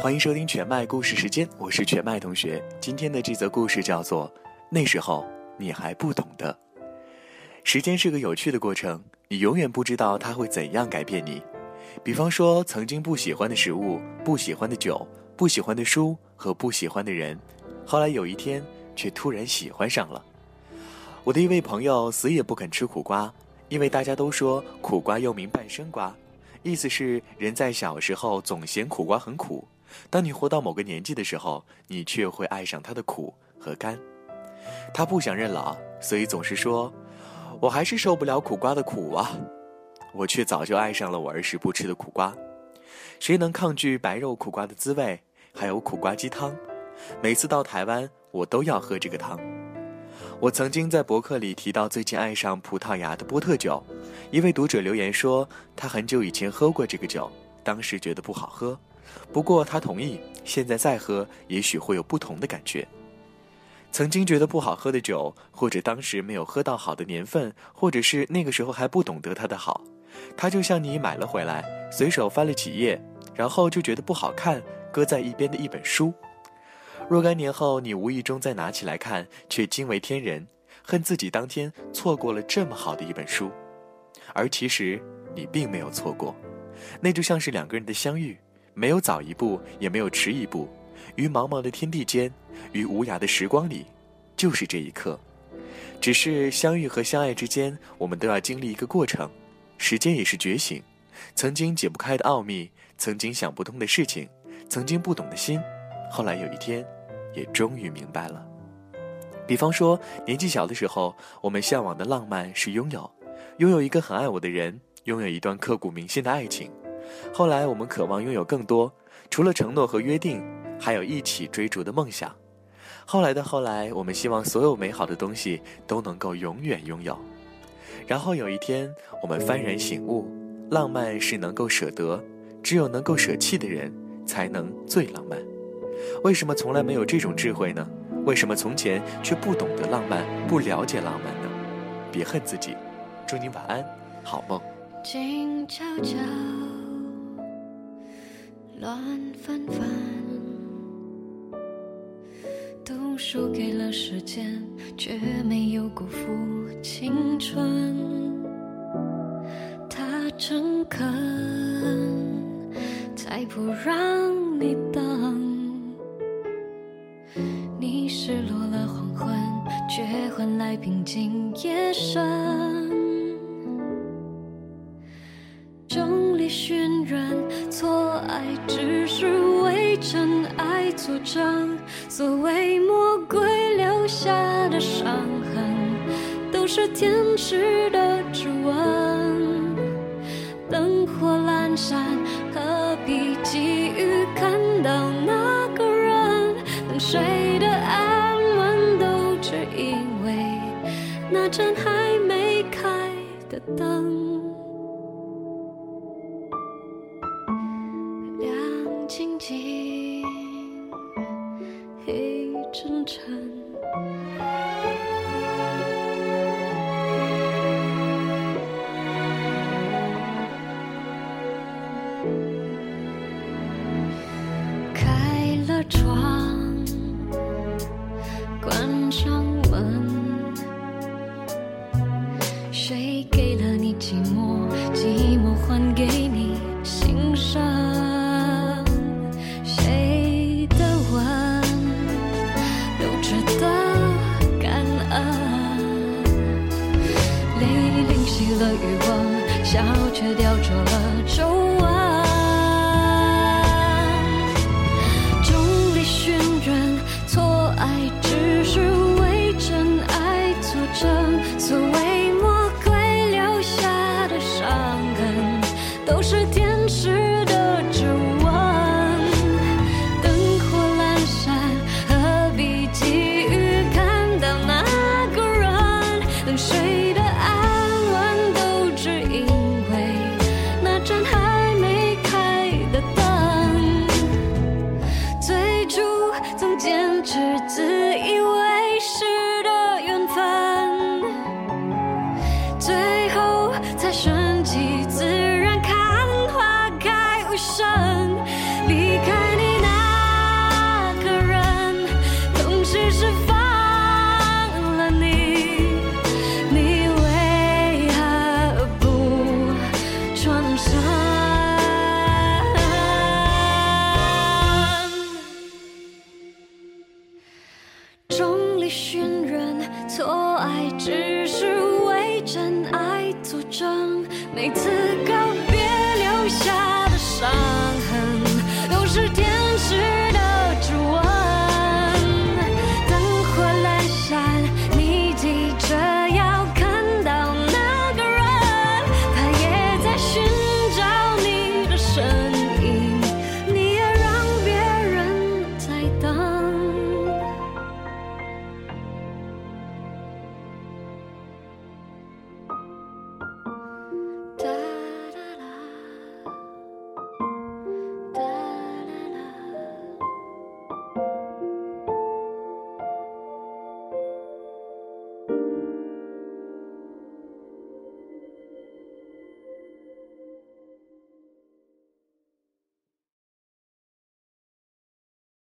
欢迎收听全麦故事时间，我是全麦同学。今天的这则故事叫做《那时候你还不懂得》。时间是个有趣的过程，你永远不知道它会怎样改变你。比方说，曾经不喜欢的食物、不喜欢的酒、不喜欢的书和不喜欢的人，后来有一天却突然喜欢上了。我的一位朋友死也不肯吃苦瓜，因为大家都说苦瓜又名半生瓜，意思是人在小时候总嫌苦瓜很苦。当你活到某个年纪的时候，你却会爱上它的苦和甘。他不想认老，所以总是说：“我还是受不了苦瓜的苦啊！”我却早就爱上了我儿时不吃的苦瓜。谁能抗拒白肉苦瓜的滋味？还有苦瓜鸡汤，每次到台湾，我都要喝这个汤。我曾经在博客里提到最近爱上葡萄牙的波特酒，一位读者留言说他很久以前喝过这个酒，当时觉得不好喝。不过他同意，现在再喝，也许会有不同的感觉。曾经觉得不好喝的酒，或者当时没有喝到好的年份，或者是那个时候还不懂得它的好，它就像你买了回来，随手翻了几页，然后就觉得不好看，搁在一边的一本书。若干年后，你无意中再拿起来看，却惊为天人，恨自己当天错过了这么好的一本书。而其实你并没有错过，那就像是两个人的相遇。没有早一步，也没有迟一步，于茫茫的天地间，于无涯的时光里，就是这一刻。只是相遇和相爱之间，我们都要经历一个过程。时间也是觉醒，曾经解不开的奥秘，曾经想不通的事情，曾经不懂的心，后来有一天，也终于明白了。比方说，年纪小的时候，我们向往的浪漫是拥有，拥有一个很爱我的人，拥有一段刻骨铭心的爱情。后来，我们渴望拥有更多，除了承诺和约定，还有一起追逐的梦想。后来的后来，我们希望所有美好的东西都能够永远拥有。然后有一天，我们幡然醒悟，浪漫是能够舍得，只有能够舍弃的人，才能最浪漫。为什么从来没有这种智慧呢？为什么从前却不懂得浪漫，不了解浪漫呢？别恨自己，祝你晚安，好梦。静悄悄。乱纷纷，都输给了时间，却没有辜负青春。他诚恳，才不让你等。你失落了黄昏，却换来平静夜深。渲染错爱，只是为真爱作证。所谓魔鬼留下的伤痕，都是天使的指纹。灯火阑珊，何必急于看到那个人？等谁的安稳，都只因为那盏还没开的灯。真诚。开了窗，关上门，谁给了你寂寞？了欲望，笑却雕琢了皱纹。是自己。信任错爱，只是为真爱作证。每次。